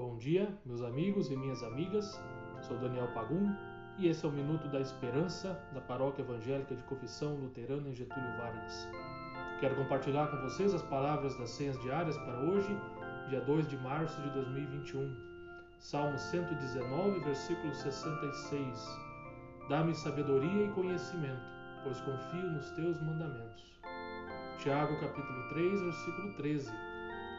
Bom dia, meus amigos e minhas amigas. Sou Daniel Pagum e esse é o Minuto da Esperança da Paróquia Evangélica de Confissão Luterana em Getúlio Vargas. Quero compartilhar com vocês as palavras das senhas diárias para hoje, dia 2 de março de 2021. Salmo 119, versículo 66. Dá-me sabedoria e conhecimento, pois confio nos teus mandamentos. Tiago capítulo 3, versículo 13.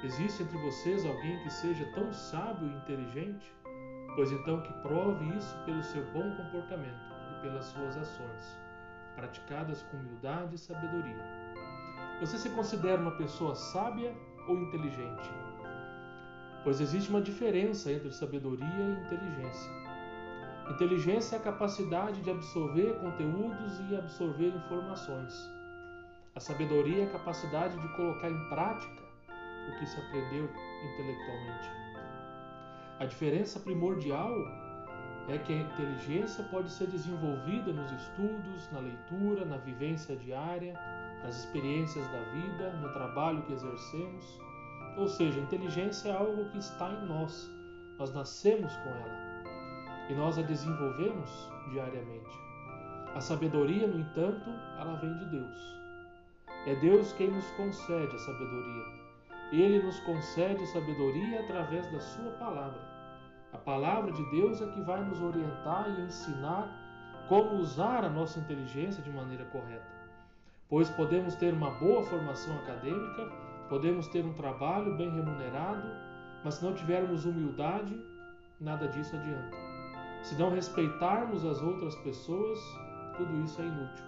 Existe entre vocês alguém que seja tão sábio e inteligente? Pois então que prove isso pelo seu bom comportamento e pelas suas ações, praticadas com humildade e sabedoria. Você se considera uma pessoa sábia ou inteligente? Pois existe uma diferença entre sabedoria e inteligência. Inteligência é a capacidade de absorver conteúdos e absorver informações. A sabedoria é a capacidade de colocar em prática o que se aprendeu intelectualmente. A diferença primordial é que a inteligência pode ser desenvolvida nos estudos, na leitura, na vivência diária, nas experiências da vida, no trabalho que exercemos. Ou seja, a inteligência é algo que está em nós, nós nascemos com ela e nós a desenvolvemos diariamente. A sabedoria, no entanto, ela vem de Deus. É Deus quem nos concede a sabedoria. Ele nos concede sabedoria através da Sua palavra. A palavra de Deus é que vai nos orientar e ensinar como usar a nossa inteligência de maneira correta. Pois podemos ter uma boa formação acadêmica, podemos ter um trabalho bem remunerado, mas se não tivermos humildade, nada disso adianta. Se não respeitarmos as outras pessoas, tudo isso é inútil.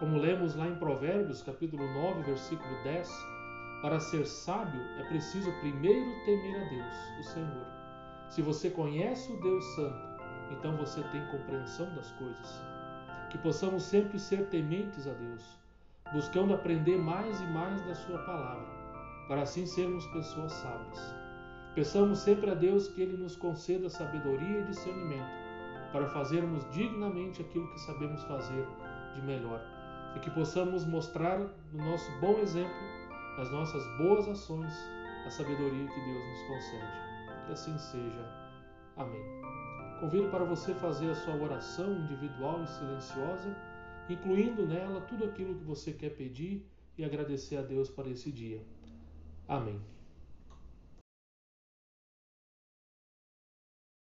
Como lemos lá em Provérbios, capítulo 9, versículo 10, para ser sábio é preciso primeiro temer a Deus, o Senhor. Se você conhece o Deus Santo, então você tem compreensão das coisas. Que possamos sempre ser tementes a Deus, buscando aprender mais e mais da Sua palavra, para assim sermos pessoas sábias. Peçamos sempre a Deus que Ele nos conceda sabedoria e discernimento, para fazermos dignamente aquilo que sabemos fazer de melhor, e que possamos mostrar no nosso bom exemplo nas nossas boas ações, a sabedoria que Deus nos concede. Que assim seja. Amém. Convido para você fazer a sua oração individual e silenciosa, incluindo nela tudo aquilo que você quer pedir e agradecer a Deus para esse dia. Amém.